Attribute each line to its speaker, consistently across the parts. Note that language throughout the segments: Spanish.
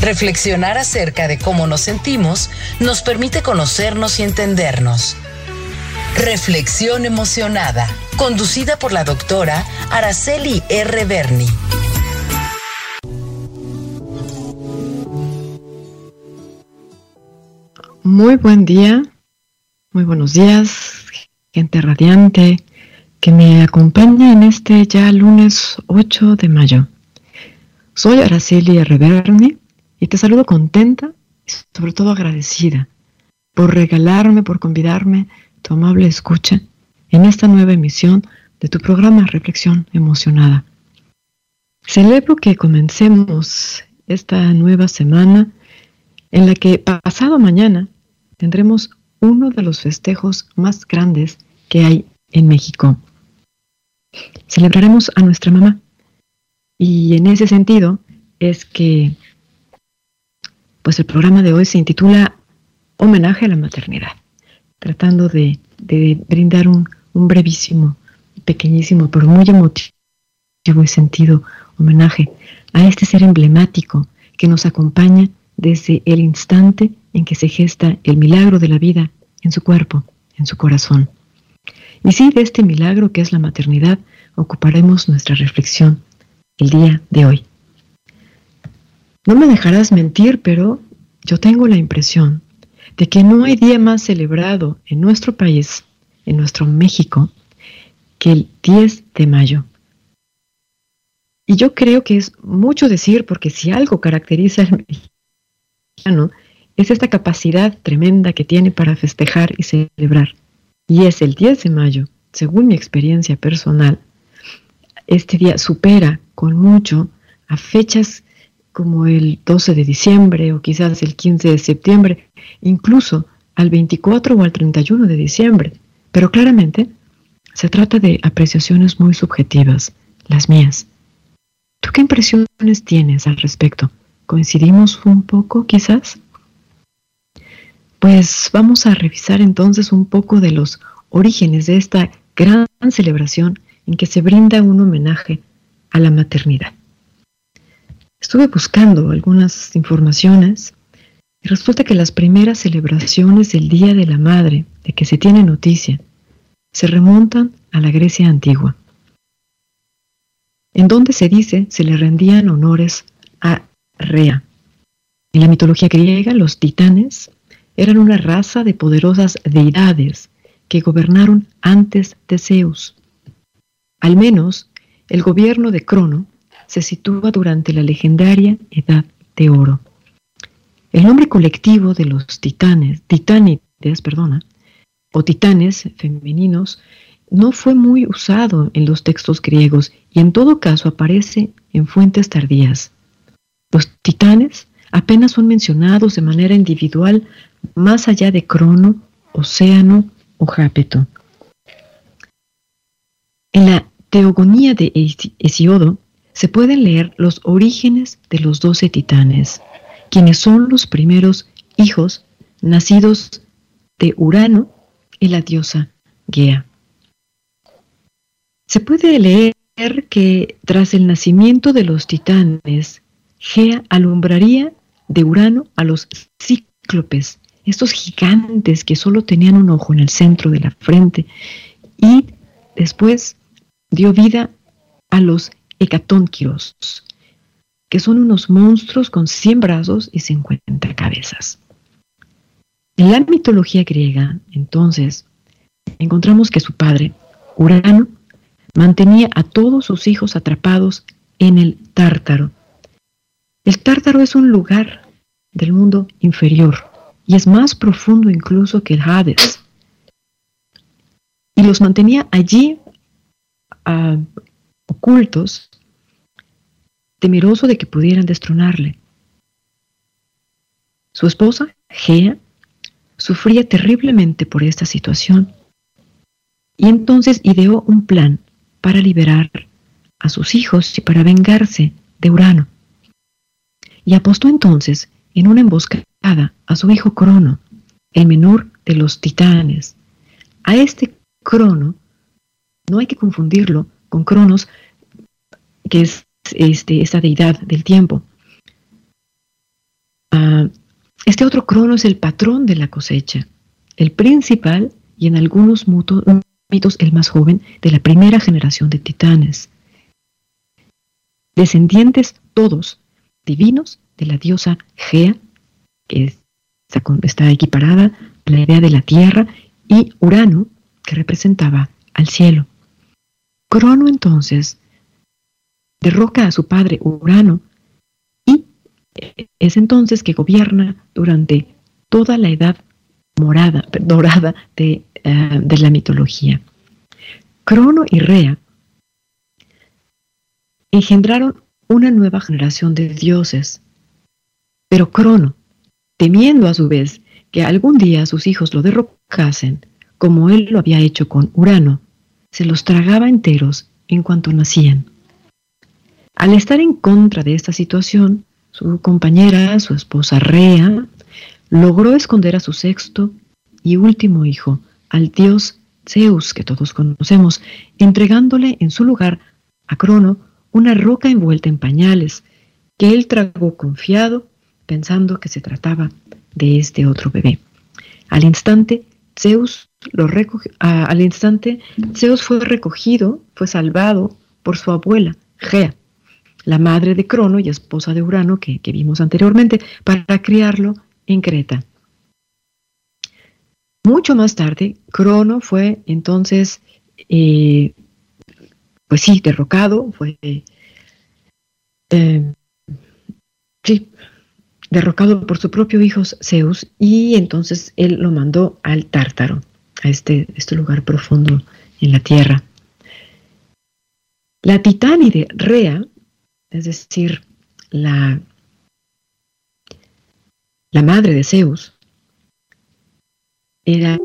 Speaker 1: Reflexionar acerca de cómo nos sentimos nos permite conocernos y entendernos. Reflexión emocionada, conducida por la doctora Araceli R. Berni.
Speaker 2: Muy buen día, muy buenos días, gente radiante que me acompaña en este ya lunes 8 de mayo. Soy Araceli R. Berni y te saludo contenta y sobre todo agradecida por regalarme, por convidarme tu amable escucha en esta nueva emisión de tu programa Reflexión Emocionada. Celebro que comencemos esta nueva semana en la que pasado mañana tendremos uno de los festejos más grandes que hay en México. Celebraremos a nuestra mamá y en ese sentido es que pues el programa de hoy se intitula Homenaje a la maternidad, tratando de, brindar un, un, brevísimo, pequeñísimo, pero muy emotivo y sentido homenaje a este ser emblemático que nos acompaña desde el instante en que se gesta el milagro de la vida en su cuerpo, en su corazón. Y sí, de este milagro que es la maternidad, ocuparemos nuestra reflexión el día de hoy. No me dejarás mentir, pero yo tengo la impresión de que no hay día más celebrado en nuestro país, en nuestro México, que el 10 de mayo. Y yo creo que es mucho decir, porque si algo caracteriza al mexicano, es esta capacidad tremenda que tiene para festejar y celebrar. Y es el 10 de mayo, según mi experiencia personal, este día supera con mucho a fechas como el 12 de diciembre o quizás el 15 de septiembre, incluso al 24 o al 31 de diciembre. Pero claramente se trata de apreciaciones muy subjetivas, las mías. ¿Tú qué impresiones tienes al respecto? ¿Coincidimos un poco quizás? Pues vamos a revisar entonces un poco de los orígenes de esta gran celebración en que se brinda un homenaje a la maternidad. Estuve buscando algunas informaciones y resulta que las primeras celebraciones del Día de la Madre de que se tiene noticia se remontan a la Grecia antigua, en donde se dice se le rendían honores a Rea. En la mitología griega, los titanes eran una raza de poderosas deidades que gobernaron antes de Zeus. Al menos el gobierno de Crono se sitúa durante la legendaria Edad de Oro. El nombre colectivo de los titanes, titánides, perdona, o titanes femeninos, no fue muy usado en los textos griegos y en todo caso aparece en fuentes tardías. Los titanes apenas son mencionados de manera individual más allá de Crono, Océano o Jápeto. En la Teogonía de Hesiodo se pueden leer los orígenes de los doce titanes, quienes son los primeros hijos nacidos de Urano y la diosa Gea. Se puede leer que tras el nacimiento de los titanes, Gea alumbraría de Urano a los cíclopes, estos gigantes que solo tenían un ojo en el centro de la frente, y después dio vida a los hecatónquiros, que son unos monstruos con 100 brazos y 50 cabezas. En la mitología griega, entonces, encontramos que su padre, Urano, mantenía a todos sus hijos atrapados en el Tártaro. El Tártaro es un lugar del mundo inferior y es más profundo incluso que el Hades. Y los mantenía allí ah, ocultos, temeroso de que pudieran destronarle. Su esposa, Gea, sufría terriblemente por esta situación y entonces ideó un plan para liberar a sus hijos y para vengarse de Urano. Y apostó entonces en una emboscada a su hijo Crono, el menor de los titanes. A este Crono no hay que confundirlo con Cronos, que es este, esta deidad del tiempo. Ah, este otro Crono es el patrón de la cosecha, el principal y en algunos mitos el más joven de la primera generación de titanes. Descendientes todos divinos de la diosa Gea, que está equiparada a la idea de la tierra, y Urano, que representaba al cielo. Crono entonces derroca a su padre Urano y es entonces que gobierna durante toda la edad morada, dorada de, eh, de la mitología. Crono y Rea engendraron una nueva generación de dioses, pero Crono, temiendo a su vez que algún día sus hijos lo derrocasen, como él lo había hecho con Urano, se los tragaba enteros en cuanto nacían. Al estar en contra de esta situación, su compañera, su esposa Rea, logró esconder a su sexto y último hijo, al dios Zeus, que todos conocemos, entregándole en su lugar a Crono una roca envuelta en pañales, que él tragó confiado, pensando que se trataba de este otro bebé. Al instante, Zeus lo al instante, Zeus fue recogido, fue salvado por su abuela, Gea, la madre de Crono y esposa de Urano que, vimos anteriormente, para criarlo en Creta. Mucho más tarde, Crono fue entonces, eh, pues sí, derrocado, fue, eh, sí, derrocado por su propio hijo Zeus y entonces él lo mandó al Tártaro, a este, este lugar profundo en la tierra. La titánide Rea es decir, la, la madre de Zeus, era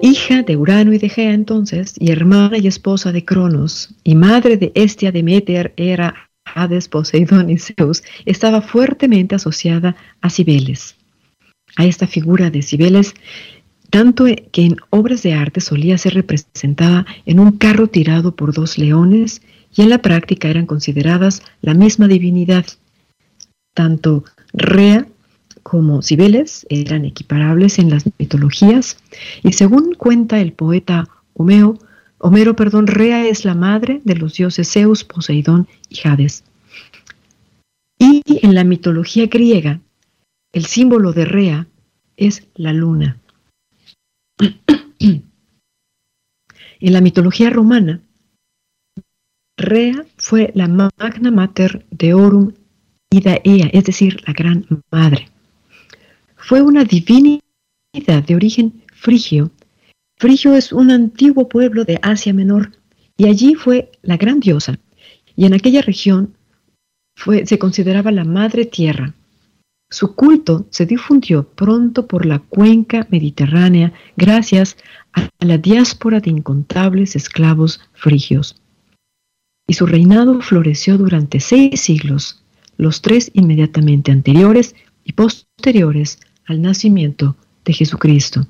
Speaker 2: hija de Urano y de Gea entonces, y hermana y esposa de Cronos, y madre de Estia, Demeter, era Hades, Poseidón y Zeus, estaba fuertemente asociada a Cibeles. A esta figura de Cibeles, tanto que en obras de arte solía ser representada en un carro tirado por dos leones y en la práctica eran consideradas la misma divinidad. Tanto Rea como Cibeles eran equiparables en las mitologías y según cuenta el poeta Homero, Homero, perdón, Rea es la madre de los dioses Zeus, Poseidón y Hades. Y en la mitología griega, el símbolo de Rea es la luna. en la mitología romana, Rea fue la magna mater de Orum Idaea, es decir, la gran madre. Fue una divinidad de origen frigio. Frigio es un antiguo pueblo de Asia Menor y allí fue la gran diosa. Y en aquella región se consideraba la madre tierra. Su culto se difundió pronto por la cuenca mediterránea gracias a la diáspora de incontables esclavos frigios y su reinado floreció durante seis siglos, los tres inmediatamente anteriores y posteriores al nacimiento de Jesucristo.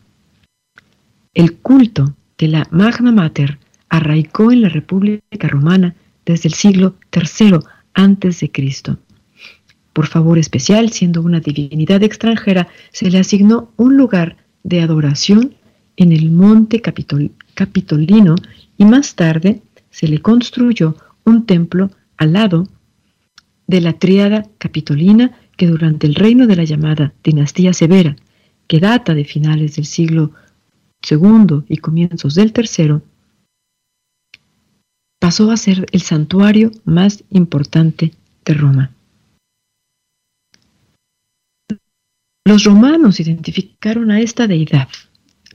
Speaker 2: El culto de la Magna Mater arraigó en la República Romana desde el siglo III antes de Cristo. Por favor especial, siendo una divinidad extranjera, se le asignó un lugar de adoración en el monte Capitolino y más tarde se le construyó un templo al lado de la tríada capitolina que durante el reino de la llamada dinastía severa, que data de finales del siglo II y comienzos del III, pasó a ser el santuario más importante de Roma. Los romanos identificaron a esta deidad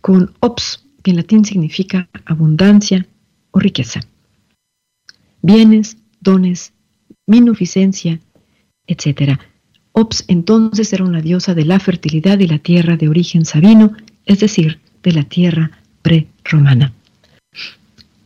Speaker 2: con ops, que en latín significa abundancia o riqueza bienes, dones, minuficencia, etc. Ops entonces era una diosa de la fertilidad y la tierra de origen sabino es decir, de la tierra prerromana.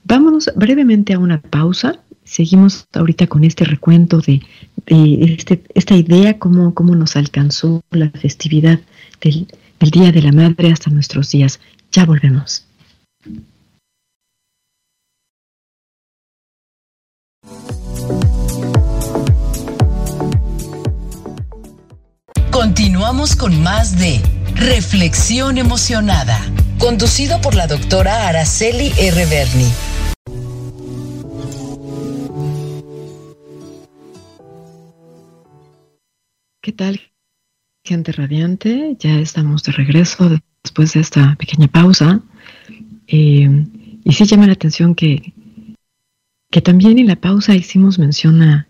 Speaker 2: Vámonos brevemente a una pausa. Seguimos ahorita con este recuento de, este, esta idea, cómo, cómo nos alcanzó la festividad del, del Día de la Madre hasta nuestros días. Ya volvemos.
Speaker 1: Continuamos con más de Reflexión Emocionada, conducido por la doctora Araceli R. Berni.
Speaker 2: ¿Qué tal, gente radiante? Ya estamos de regreso después de esta pequeña pausa. Eh, y sí llama la atención que, que también en la pausa hicimos mención a,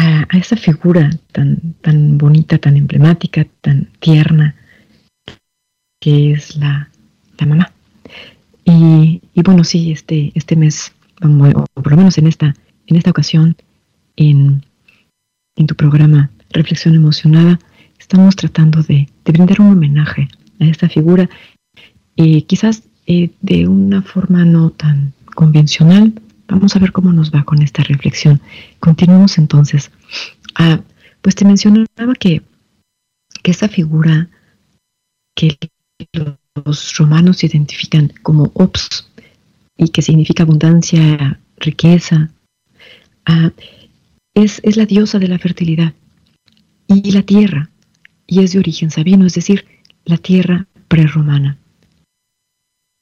Speaker 2: a, esa figura tan, tan bonita, tan emblemática, tan tierna, que es la, la mamá. Y, y, bueno, sí, este, este mes, o por lo menos en esta, en esta ocasión, en, en tu programa Reflexión Emocionada, estamos tratando de, de brindar un homenaje a esta figura, eh, quizás eh, de una forma no tan convencional, Vamos a ver cómo nos va con esta reflexión. Continuamos entonces. Ah, pues te mencionaba que, que esa figura que los romanos identifican como ops y que significa abundancia, riqueza, ah, es, es la diosa de la fertilidad y la tierra, y es de origen sabino, es decir, la tierra prerromana.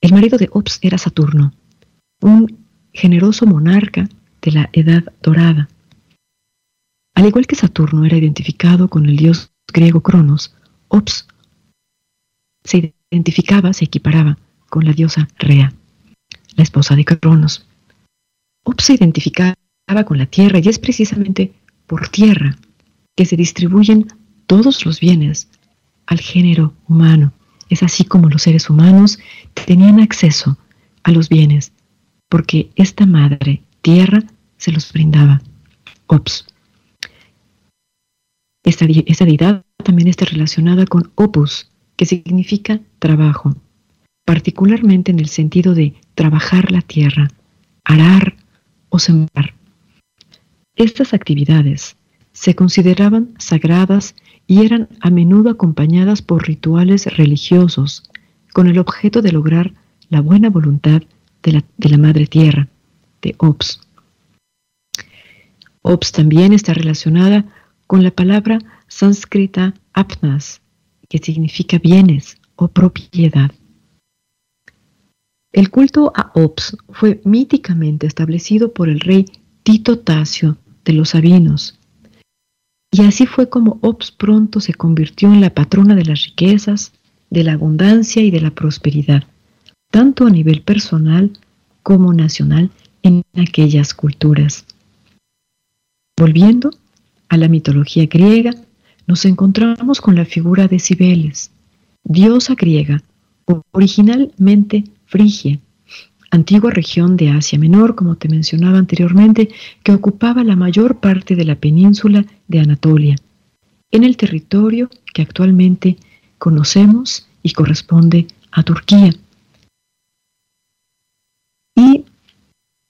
Speaker 2: El marido de Ops era Saturno, un generoso monarca de la Edad Dorada. Al igual que Saturno era identificado con el dios griego Cronos, Ops se identificaba, se equiparaba con la diosa Rea, la esposa de Cronos. Ops se identificaba con la tierra y es precisamente por tierra que se distribuyen todos los bienes al género humano. Es así como los seres humanos tenían acceso a los bienes porque esta madre tierra se los brindaba. Ops. Esta, esta deidad también está relacionada con opus, que significa trabajo, particularmente en el sentido de trabajar la tierra, arar o sembrar. Estas actividades se consideraban sagradas y eran a menudo acompañadas por rituales religiosos con el objeto de lograr la buena voluntad de la, madre tierra, de Ops. Ops también está relacionada con la palabra sánscrita apnas, que significa bienes o propiedad. El culto a Ops fue míticamente establecido por el rey Tito Tasio de los Sabinos, y así fue como Ops pronto se convirtió en la patrona de las riquezas, de la abundancia y de la prosperidad tanto a nivel personal como nacional en aquellas culturas. Volviendo a la mitología griega, nos encontramos con la figura de Cibeles, diosa griega, originalmente frigia, antigua región de Asia Menor, como te mencionaba anteriormente, que ocupaba la mayor parte de la península de Anatolia, en el territorio que actualmente conocemos y corresponde a Turquía. Y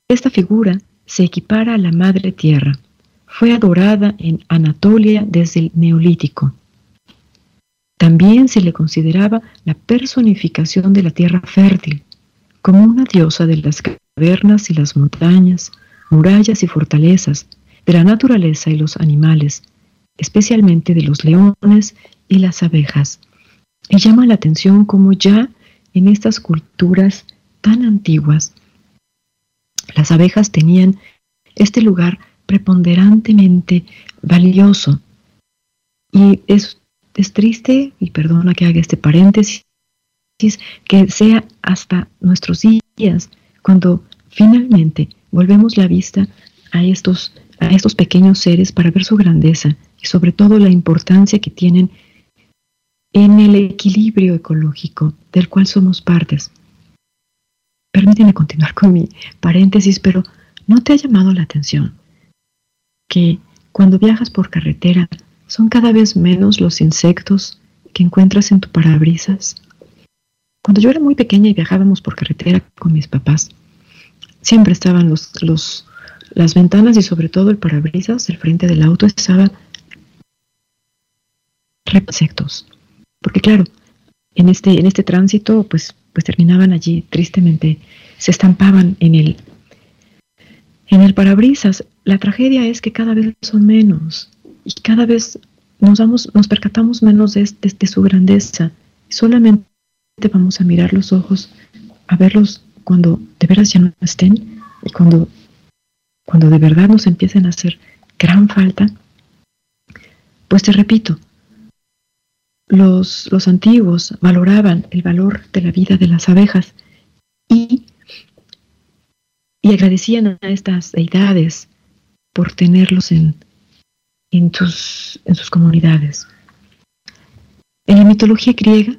Speaker 2: esta figura se equipara a la Madre Tierra. Fue adorada en Anatolia desde el Neolítico. También se le consideraba la personificación de la tierra fértil, como una diosa de las cavernas y las montañas, murallas y fortalezas, de la naturaleza y los animales, especialmente de los leones y las abejas. Y llama la atención como ya en estas culturas tan antiguas las abejas tenían este lugar preponderantemente valioso. Y es, triste, y perdona que haga este paréntesis, que sea hasta nuestros días cuando finalmente volvemos la vista a estos, a estos pequeños seres para ver su grandeza y sobre todo la importancia que tienen en el equilibrio ecológico del cual somos partes. Permíteme continuar con mi paréntesis, pero ¿no te ha llamado la atención que cuando viajas por carretera son cada vez menos los insectos que encuentras en tu parabrisas? cuando yo era muy pequeña y viajábamos por carretera con mis papás, siempre estaban los, los, las ventanas y sobre todo el parabrisas, el frente del auto estaba insectos. Porque claro, en este, en este tránsito, pues, pues terminaban allí tristemente, se estampaban en el, en el parabrisas. La tragedia es que cada vez son menos y cada vez nos, damos, nos percatamos menos de, de su grandeza. Solamente vamos a mirar los ojos, a verlos cuando de veras ya no estén y cuando, cuando de verdad nos empiecen a hacer gran falta. Pues te repito, los, los antiguos valoraban el valor de la vida de las abejas y, y agradecían a estas deidades por tenerlos en, en, sus, en sus comunidades. En la mitología griega,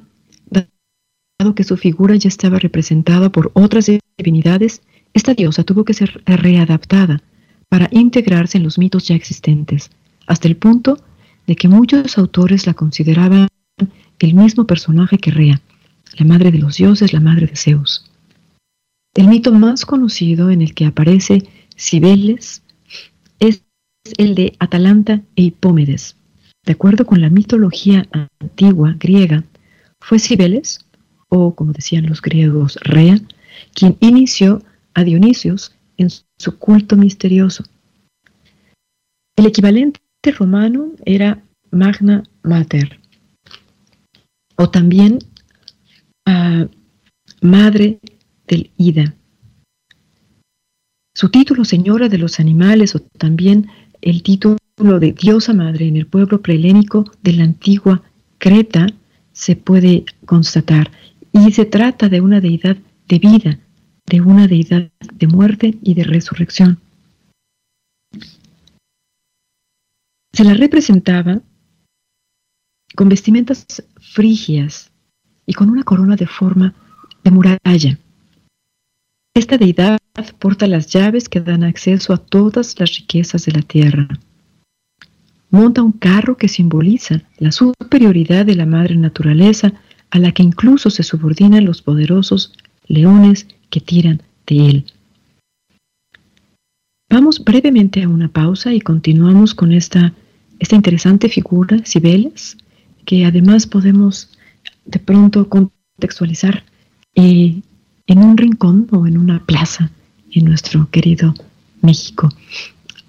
Speaker 2: dado que su figura ya estaba representada por otras divinidades, esta diosa tuvo que ser readaptada para integrarse en los mitos ya existentes, hasta el punto de que muchos autores la consideraban el mismo personaje que Rea, la madre de los dioses, la madre de Zeus. El mito más conocido en el que aparece Cibeles es el de Atalanta e Hipómedes. De acuerdo con la mitología antigua griega, fue Cibeles, o como decían los griegos, Rea, quien inició a Dionisios en su culto misterioso. El equivalente romano era Magna Mater, o también a Madre del Ida. Su título Señora de los Animales o también el título de Diosa Madre en el pueblo prehelénico de la antigua Creta se puede constatar y se trata de una deidad de vida, de una deidad de muerte y de resurrección. Se la representaba con vestimentas frigias y con una corona de forma de muralla. Esta deidad porta las llaves que dan acceso a todas las riquezas de la tierra. Monta un carro que simboliza la superioridad de la madre naturaleza a la que incluso se subordinan los poderosos leones que tiran de él. Vamos brevemente a una pausa y continuamos con esta, esta interesante figura, Cibeles, que además podemos de pronto contextualizar eh, en un rincón o en una plaza en nuestro querido México.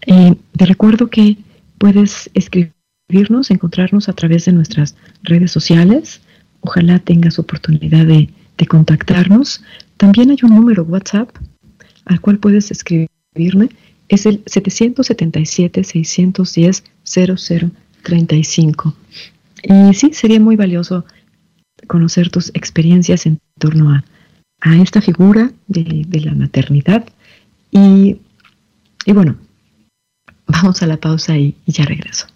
Speaker 2: Eh, te recuerdo que puedes escribirnos, encontrarnos a través de nuestras redes sociales. Ojalá tengas oportunidad de, de contactarnos. También hay un número WhatsApp al cual puedes escribirme. Es el 777-610-0035. Y sí, sería muy valioso conocer tus experiencias en torno a, esta figura de, la maternidad. Y, bueno, vamos a la pausa y ya regreso.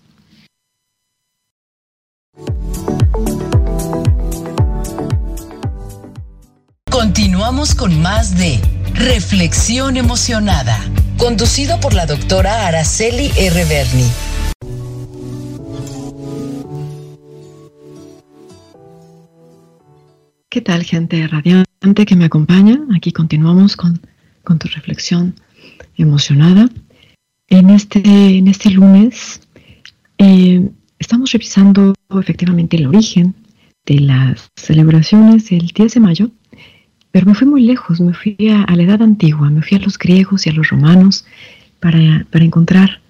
Speaker 1: Continuamos con más de Reflexión Emocionada, conducido por la doctora Araceli R. Berni.
Speaker 2: ¿Qué tal, gente radiante que me acompaña? Aquí continuamos con, tu reflexión emocionada. En este, en este lunes eh, estamos revisando efectivamente el origen de las celebraciones del 10 de mayo, pero me fui muy lejos, me fui a, la edad antigua, me fui a los griegos y a los romanos para, encontrar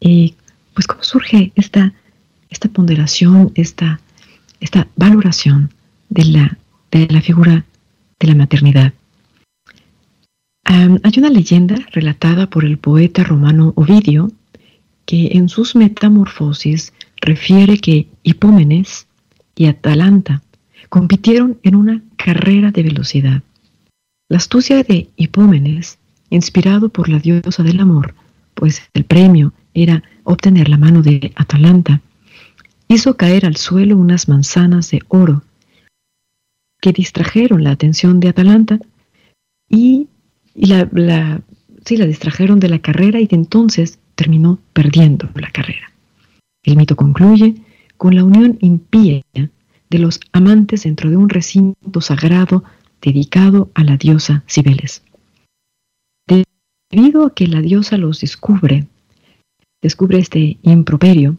Speaker 2: eh, pues cómo surge esta, esta ponderación, esta, esta valoración de la, de la figura de la maternidad. hay una leyenda relatada por el poeta romano Ovidio que en sus metamorfosis refiere que Hipómenes y Atalanta compitieron en una carrera de velocidad. La astucia de Hipómenes, inspirado por la diosa del amor, pues el premio era obtener la mano de Atalanta, hizo caer al suelo unas manzanas de oro que distrajeron la atención de Atalanta y, la, la, la distrajeron de la carrera y de entonces terminó perdiendo la carrera. El mito concluye con la unión impía de los amantes dentro de un recinto sagrado dedicado a la diosa Cibeles. Debido a que la diosa los descubre, descubre este improperio,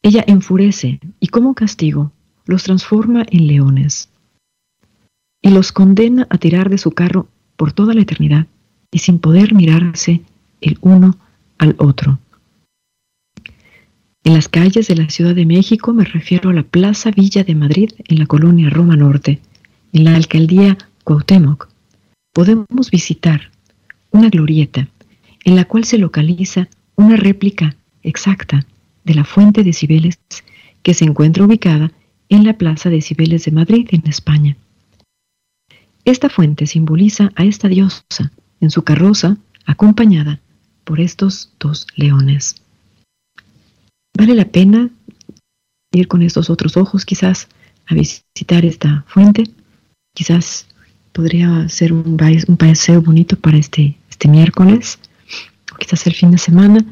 Speaker 2: ella enfurece y como castigo los transforma en leones y los condena a tirar de su carro por toda la eternidad y sin poder mirarse el uno al otro. En las calles de la Ciudad de México me refiero a la Plaza Villa de Madrid en la colonia Roma Norte, en la alcaldía Cuauhtémoc. Podemos visitar una glorieta en la cual se localiza una réplica exacta de la fuente de Cibeles que se encuentra ubicada en la Plaza de Cibeles de Madrid, en España. Esta fuente simboliza a esta diosa en su carroza acompañada por estos dos leones. Vale la pena ir con estos otros ojos quizás a visitar esta fuente. Quizás podría ser un, paseo bonito para este, este miércoles quizás el fin de semana,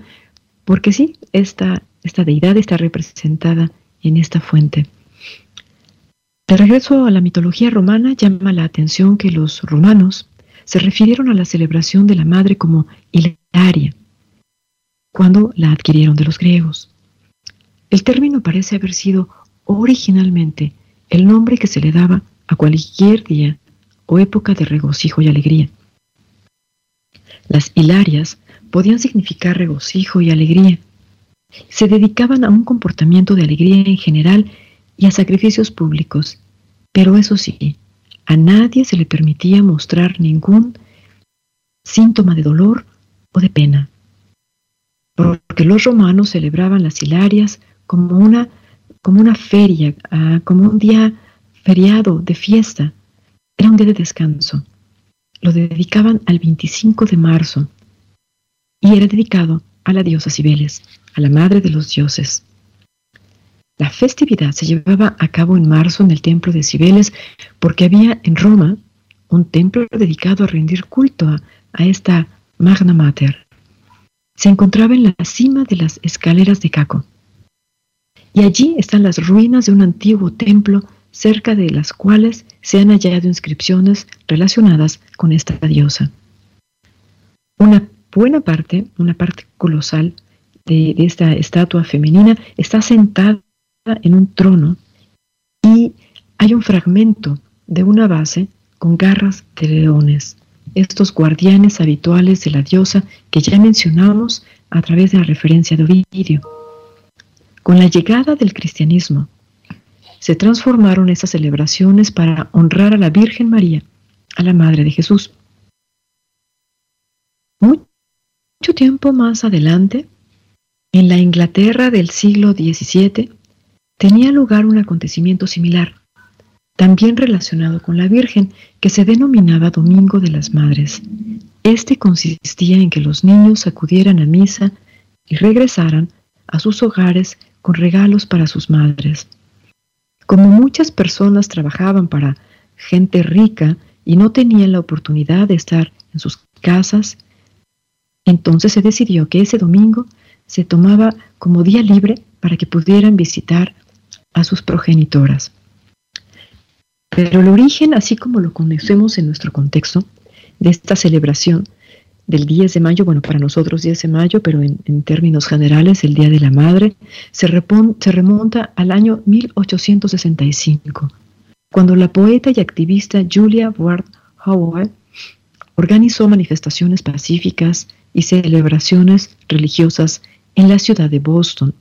Speaker 2: porque sí, esta, esta deidad está representada en esta fuente. De regreso a la mitología romana, llama la atención que los romanos se refirieron a la celebración de la madre como Hilaria, cuando la adquirieron de los griegos. El término parece haber sido originalmente el nombre que se le daba a cualquier día o época de regocijo y alegría. Las hilarias podían significar regocijo y alegría. Se dedicaban a un comportamiento de alegría en general y a sacrificios públicos, pero eso sí, a nadie se le permitía mostrar ningún síntoma de dolor o de pena, porque los romanos celebraban las hilarias como una, como una feria, ah, como un día feriado de fiesta, era un día de descanso. Lo dedicaban al 25 de marzo y era dedicado a la diosa Cibeles, a la madre de los dioses. La festividad se llevaba a cabo en marzo en el templo de Cibeles porque había en Roma un templo dedicado a rendir culto a, esta Magna Mater. Se encontraba en la cima de las escaleras de Caco. Y allí están las ruinas de un antiguo templo cerca de las cuales se han hallado inscripciones relacionadas con esta diosa. Una buena parte, una parte colosal de esta estatua femenina está sentada en un trono y hay un fragmento de una base con garras de leones, estos guardianes habituales de la diosa que ya mencionamos a través de la referencia de Ovidio. Con la llegada del cristianismo, se transformaron esas celebraciones para honrar a la Virgen María, a la Madre de Jesús. Mucho tiempo más adelante, en la Inglaterra del siglo XVII, tenía lugar un acontecimiento similar, también relacionado con la Virgen, que se denominaba Domingo de las Madres. Este consistía en que los niños acudieran a misa y regresaran a sus hogares con regalos para sus madres. Como muchas personas trabajaban para gente rica y no tenían la oportunidad de estar en sus casas, entonces se decidió que ese domingo se tomaba como día libre para que pudieran visitar a sus progenitoras. Pero el origen, así como lo conocemos en nuestro contexto, de esta celebración del 10 de mayo, bueno, para nosotros 10 de mayo, pero en, términos generales, el Día de la Madre, se, remonta al año 1865, cuando la poeta y activista Julia Ward Howard organizó manifestaciones pacíficas y celebraciones religiosas en la ciudad de Boston,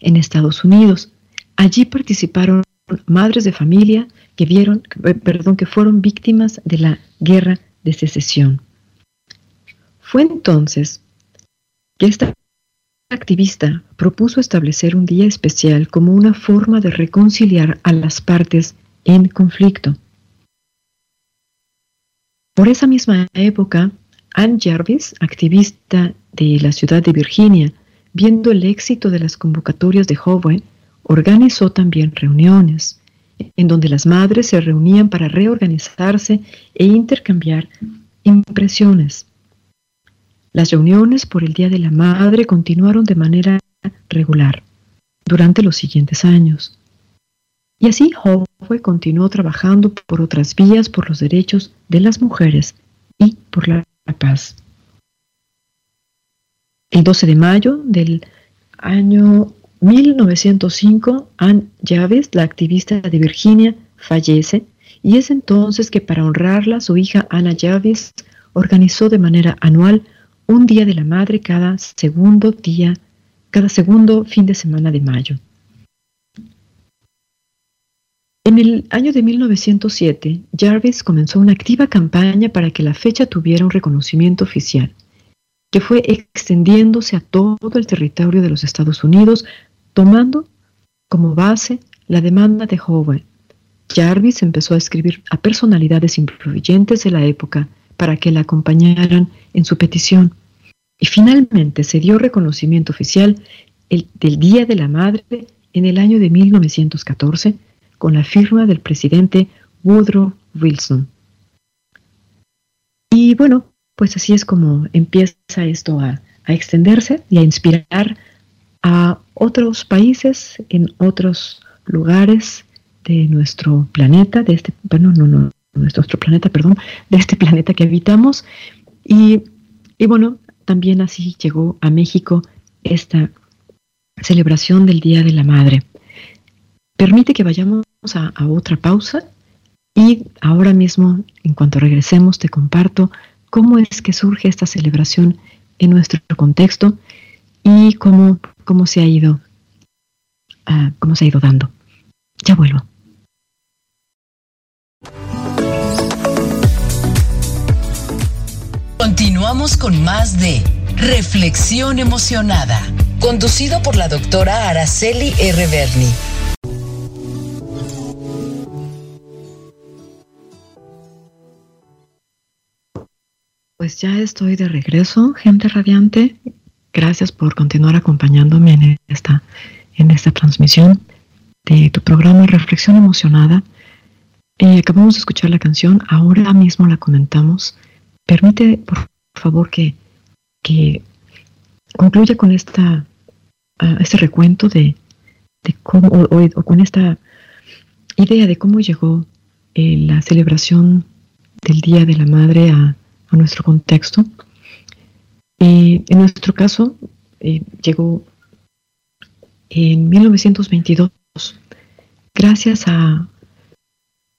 Speaker 2: en Estados Unidos. Allí participaron madres de familia que vieron, eh, perdón, que fueron víctimas de la guerra de secesión. Fue entonces que esta activista propuso establecer un día especial como una forma de reconciliar a las partes en conflicto. Por esa misma época, Anne Jarvis, activista de la ciudad de Virginia, viendo el éxito de las convocatorias de Howe, organizó también reuniones en donde las madres se reunían para reorganizarse e intercambiar impresiones. Las reuniones por el Día de la Madre continuaron de manera regular durante los siguientes años. Y así Howe continuó trabajando por otras vías, por los derechos de las mujeres y por la paz. El 12 de mayo del año 1905, Anne Jarvis, la activista de Virginia, fallece y es entonces que para honrarla su hija Anna Jarvis organizó de manera anual un Día de la Madre cada segundo día, cada segundo fin de semana de mayo. En el año de 1907, Jarvis comenzó una activa campaña para que la fecha tuviera un reconocimiento oficial, que fue extendiéndose a todo el territorio de los Estados Unidos, tomando como base la demanda de Howell. Jarvis empezó a escribir a personalidades influyentes de la época para que la acompañaran en su petición. Y finalmente se dio reconocimiento oficial el, del Día de la Madre en el año de 1914 con la firma del presidente Woodrow Wilson. Y bueno, pues así es como empieza esto a, extenderse y a inspirar a otros países en otros lugares de nuestro planeta, de este, bueno, no, no, nuestro planeta, perdón, de este planeta que habitamos. Y, y bueno, también así llegó a México esta celebración del Día de la Madre. Permite que vayamos a, otra pausa y ahora mismo, en cuanto regresemos, te comparto cómo es que surge esta celebración en nuestro contexto y cómo, cómo se ha ido, uh, cómo se ha ido dando. Ya vuelvo.
Speaker 1: Continuamos con más de Reflexión Emocionada, conducido por la doctora Araceli R. Berni.
Speaker 2: Pues ya estoy de regreso, gente radiante. Gracias por continuar acompañándome en esta, en esta transmisión de tu programa Reflexión Emocionada. Eh, acabamos de escuchar la canción, ahora mismo la comentamos. Permite, por favor, que, que concluya con esta, uh, este recuento de, cómo, o, con esta idea de cómo llegó eh, la celebración del Día de la Madre a a nuestro contexto. en nuestro caso, eh, llegó en 1922 gracias a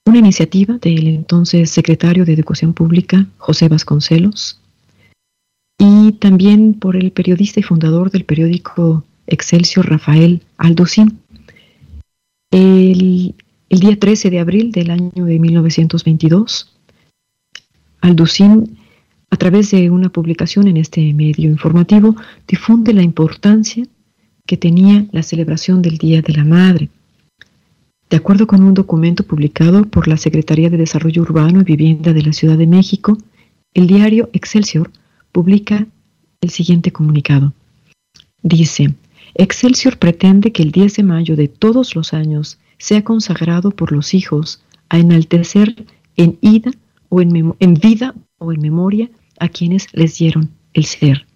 Speaker 2: una iniciativa del entonces secretario de Educación Pública, José Vasconcelos, y también por el periodista y fundador del periódico Excelsior, Rafael Aldocín. El, el día 13 de abril del año de 1922, Alducín a través de una publicación en este medio informativo, difunde la importancia que tenía la celebración del Día de la Madre. De acuerdo con un documento publicado por la Secretaría de Desarrollo Urbano y Vivienda de la Ciudad de México, el diario Excelsior publica el siguiente comunicado. Dice, Excelsior pretende que el 10 de mayo de todos los años sea consagrado por los hijos a enaltecer en ida o en, en vida o en memoria a quienes les dieron el ser.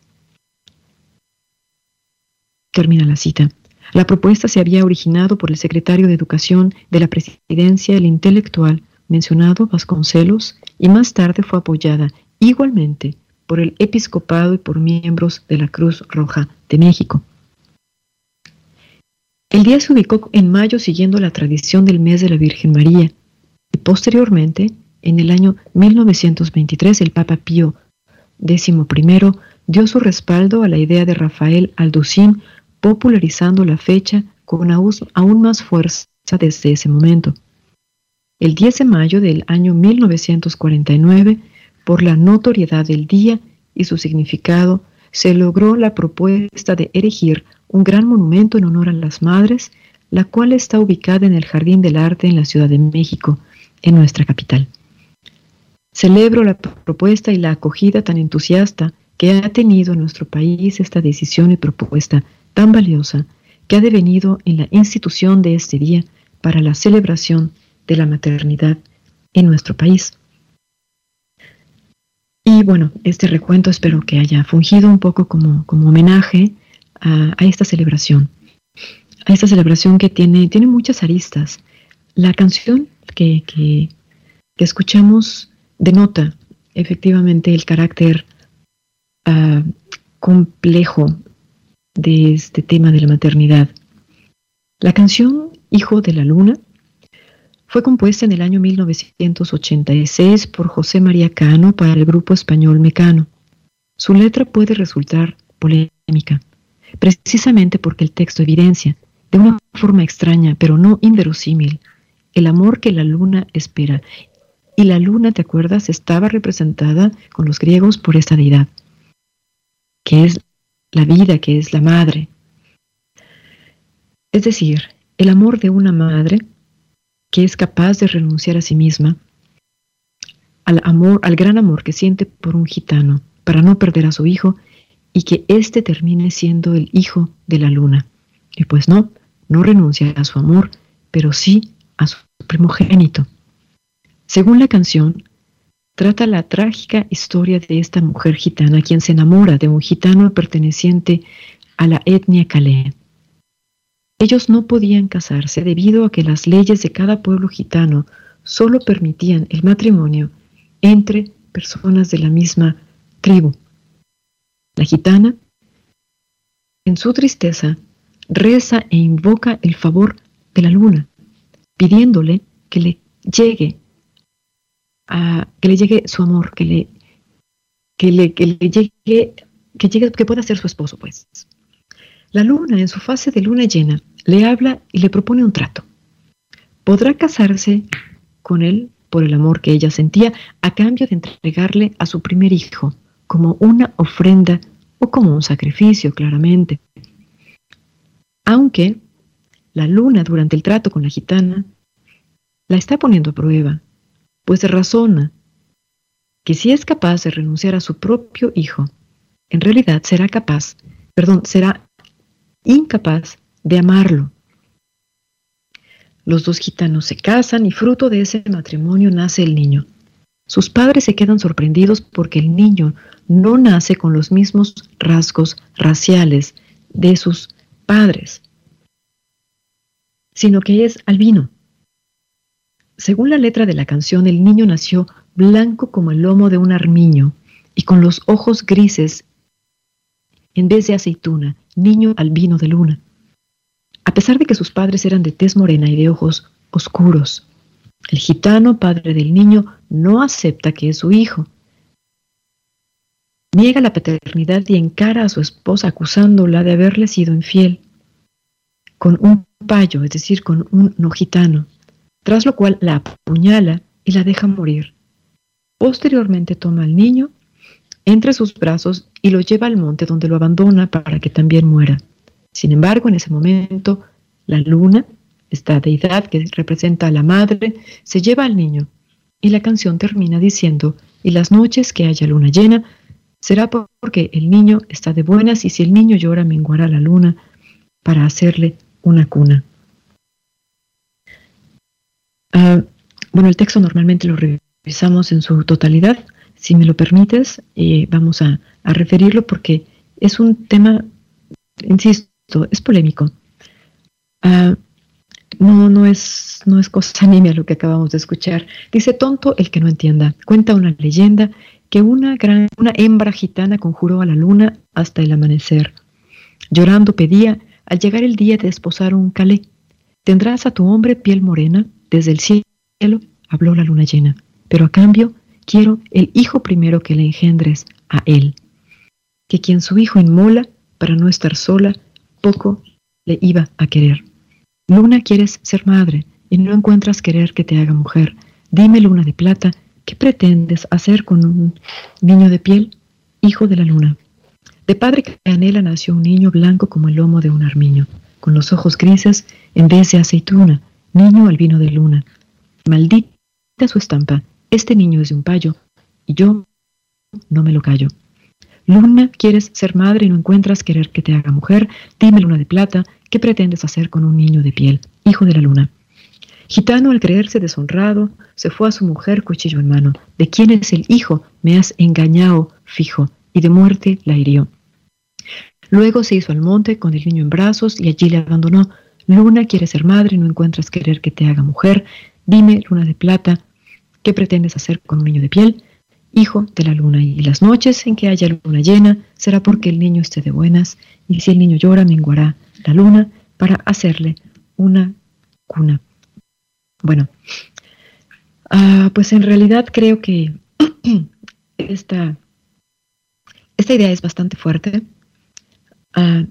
Speaker 2: Termina la cita. La propuesta se había originado por el secretario de Educación de la Presidencia, el intelectual mencionado Vasconcelos, y más tarde fue apoyada igualmente por el episcopado y por miembros de la Cruz Roja de México. El día se ubicó en mayo siguiendo la tradición del mes de la Virgen María y posteriormente, en el año 1923, el Papa Pío Décimo primero dio su respaldo a la idea de Rafael Alducín, popularizando la fecha con aún más fuerza desde ese momento. El 10 de mayo del año 1949, por la notoriedad del día y su significado, se logró la propuesta de erigir un gran monumento en honor a las madres, la cual está ubicada en el Jardín del Arte en la Ciudad de México, en nuestra capital. Celebro la propuesta y la acogida tan entusiasta que ha tenido en nuestro país esta decisión y propuesta tan valiosa que ha devenido en la institución de este día para la celebración de la maternidad en nuestro país. Y bueno, este recuento espero que haya fungido un poco como, como homenaje a, esta celebración, a esta celebración que tiene, tiene muchas aristas. la canción que, que, escuchamos denota efectivamente el carácter ah, complejo de este tema de la maternidad. La canción Hijo de la Luna fue compuesta en el año 1986 por José María Cano para el grupo español Mecano. Su letra puede resultar polémica, precisamente porque el texto evidencia, de una forma extraña pero no inverosímil, el amor que la luna espera. Y la luna, ¿te acuerdas?, estaba representada con los griegos por esta deidad, que es la vida, que es la madre. Es decir, el amor de una madre que es capaz de renunciar a sí misma, al amor, al gran amor que siente por un gitano, para no perder a su hijo y que éste termine siendo el hijo de la luna. Y pues no, no renuncia a su amor, pero sí a su primogénito. Según la canción, trata la trágica historia de esta mujer gitana quien se enamora de un gitano perteneciente a la etnia Calé. Ellos no podían casarse debido a que las leyes de cada pueblo gitano solo permitían el matrimonio entre personas de la misma tribu. La gitana, en su tristeza, reza e invoca el favor de la luna, pidiéndole que le llegue que le llegue su amor, que le, que le, que le llegue, que llegue, que pueda ser su esposo, pues. La luna, en su fase de luna llena, le habla y le propone un trato. Podrá casarse con él por el amor que ella sentía a cambio de entregarle a su primer hijo como una ofrenda o como un sacrificio, claramente. Aunque la luna durante el trato con la gitana la está poniendo a prueba, pues razona que si es capaz de renunciar a su propio hijo, en realidad será capaz, perdón, será incapaz de amarlo. Los dos gitanos se casan y fruto de ese matrimonio nace el niño. Sus padres se quedan sorprendidos porque el niño no nace con los mismos rasgos raciales de sus padres sino que es albino. Según la letra de la canción, el niño nació blanco como el lomo de un armiño y con los ojos grises en vez de aceituna, niño albino de luna. A pesar de que sus padres eran de tez morena y de ojos oscuros, el gitano, padre del niño, no acepta que es su hijo. Niega la paternidad y encara a su esposa acusándola de haberle sido infiel con un payo, es decir, con un nojitano, tras lo cual la apuñala y la deja morir. Posteriormente toma al niño entre sus brazos y lo lleva al monte donde lo abandona para que también muera. Sin embargo, en ese momento, la luna, esta deidad que representa a la madre, se lleva al niño y la canción termina diciendo, y las noches que haya luna llena, será porque el niño está de buenas y si el niño llora menguará la luna para hacerle una cuna. Ah, bueno, el texto normalmente lo revisamos en su totalidad. Si me lo permites, eh, vamos a, referirlo porque es un tema, insisto, es polémico. Ah, no, no es, no es cosa nimia lo que acabamos de escuchar. Dice tonto el que no entienda. Cuenta una leyenda que una, gran, una hembra gitana conjuró a la luna hasta el amanecer. Llorando pedía al llegar el día de esposar un calé, tendrás a tu hombre piel morena, desde el cielo habló la luna llena, pero a cambio quiero el hijo primero que le engendres a él, que quien su hijo inmola para no estar sola, poco le iba a querer. Luna quieres ser madre y no encuentras querer que te haga mujer. Dime, luna de plata, ¿qué pretendes hacer con un niño de piel, hijo de la luna? De padre que anhela nació un niño blanco como el lomo de un armiño, con los ojos grises en vez de aceituna, niño albino de luna. Maldita su estampa, este niño es de un payo, y yo no me lo callo. Luna, quieres ser madre y no encuentras querer que te haga mujer, dime luna de plata, ¿qué pretendes hacer con un niño de piel, hijo de la luna? Gitano, al creerse deshonrado, se fue a su mujer cuchillo en mano. ¿De quién es el hijo? Me has engañado, fijo, y de muerte la hirió. Luego se hizo al monte con el niño en brazos y allí le abandonó. Luna, quieres ser madre, no encuentras querer que te haga mujer. Dime, luna de plata, ¿qué pretendes hacer con un niño de piel? Hijo de la luna, y las noches en que haya luna llena será porque el niño esté de buenas, y si el niño llora, menguará la luna para hacerle una cuna. Bueno, ah, pues en realidad creo que esta, esta idea es bastante fuerte. Ah,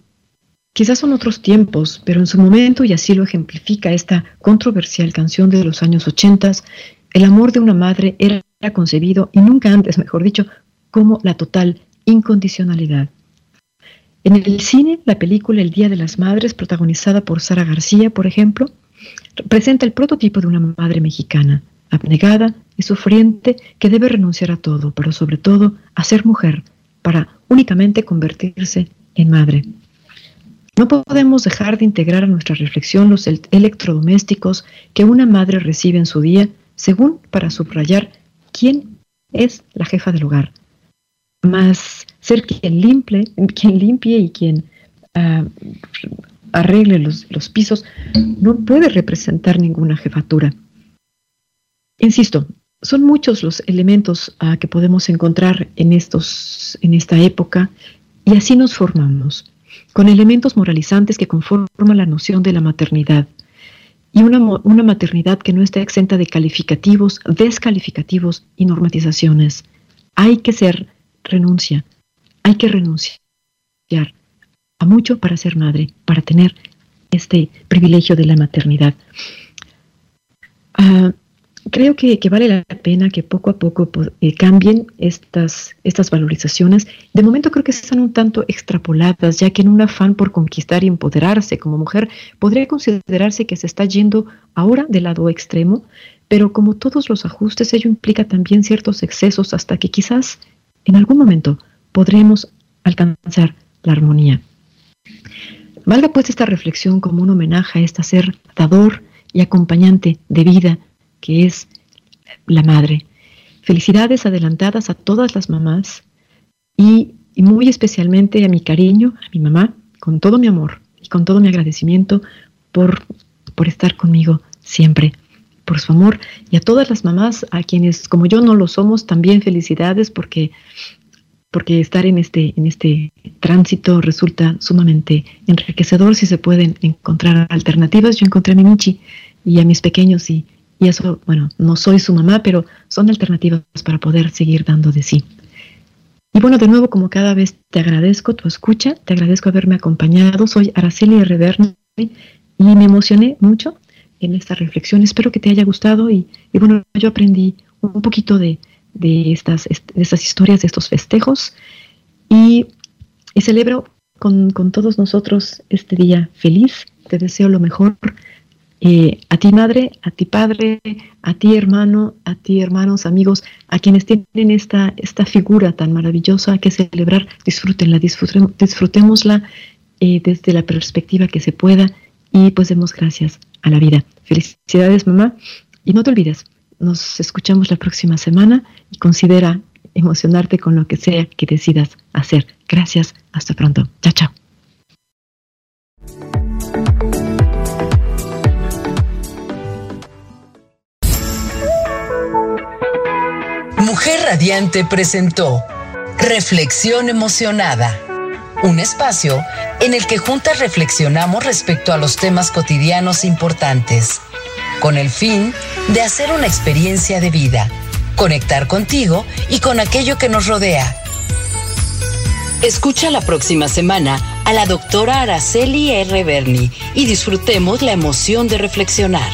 Speaker 2: quizás son otros tiempos, pero en su momento, y así lo ejemplifica esta controversial canción de los años 80, el amor de una madre era concebido, y nunca antes, mejor dicho, como la total incondicionalidad. En el cine, la película El Día de las Madres, protagonizada por Sara García, por ejemplo, presenta el prototipo de una madre mexicana, abnegada y sufriente, que debe renunciar a todo, pero sobre todo a ser mujer, para únicamente convertirse en madre. No podemos dejar de integrar a nuestra reflexión los electrodomésticos que una madre recibe en su día, según para subrayar quién es la jefa del hogar, más ser quien limpie, quien limpie y quien ah, arregle los, pisos no puede representar ninguna jefatura. Insisto, son muchos los elementos ah, que podemos encontrar en, estos, en esta época y así nos formamos, con elementos moralizantes que conforman la noción de la maternidad y una, una maternidad que no está exenta de calificativos, descalificativos y normatizaciones. Hay que ser renuncia. Hay que renunciar a mucho para ser madre, para tener este privilegio de la maternidad. Ah, creo que, vale la pena que poco a poco eh, cambien estas, estas valorizaciones. De momento creo que están un tanto extrapoladas, ya que en un afán por conquistar y empoderarse como mujer, podría considerarse que se está yendo ahora del lado extremo, pero como todos los ajustes, ello implica también ciertos excesos hasta que quizás en algún momento podremos alcanzar la armonía. Valga pues esta reflexión como un homenaje a este ser dador y acompañante de vida que es la madre. Felicidades adelantadas a todas las mamás y, muy especialmente a mi cariño, a mi mamá, con todo mi amor y con todo mi agradecimiento por, por estar conmigo siempre por su amor y a todas las mamás, a quienes como yo no lo somos, también felicidades porque, porque estar en este, en este tránsito resulta sumamente enriquecedor si se pueden encontrar alternativas. Yo encontré a mi Michi y a mis pequeños y, y eso, bueno, no soy su mamá, pero son alternativas para poder seguir dando de sí. Y bueno, de nuevo, como cada vez te agradezco tu escucha, te agradezco haberme acompañado. Soy Araceli Reverne y me emocioné mucho en esta reflexión. Espero que te haya gustado y, bueno, yo aprendí un poquito de, estas, estas historias, de estos festejos y, celebro con, todos nosotros este día feliz. Te deseo lo mejor. Eh, a ti madre, a ti padre, a ti hermano, a ti hermanos, amigos, a quienes tienen esta, esta figura tan maravillosa que celebrar, disfrútenla, disfrutémosla eh, desde la perspectiva que se pueda y pues demos gracias a la vida. Felicidades mamá y no te olvides, nos escuchamos la próxima semana y considera emocionarte con lo que sea que decidas hacer. Gracias, hasta pronto. Chao, chao.
Speaker 1: Mujer Radiante presentó Reflexión Emocionada un espacio en el que juntas reflexionamos respecto a los temas cotidianos importantes, con el fin de hacer una experiencia de vida, conectar contigo y con aquello que nos rodea. Escucha la próxima semana a la doctora Araceli R. Berni y disfrutemos la emoción de reflexionar.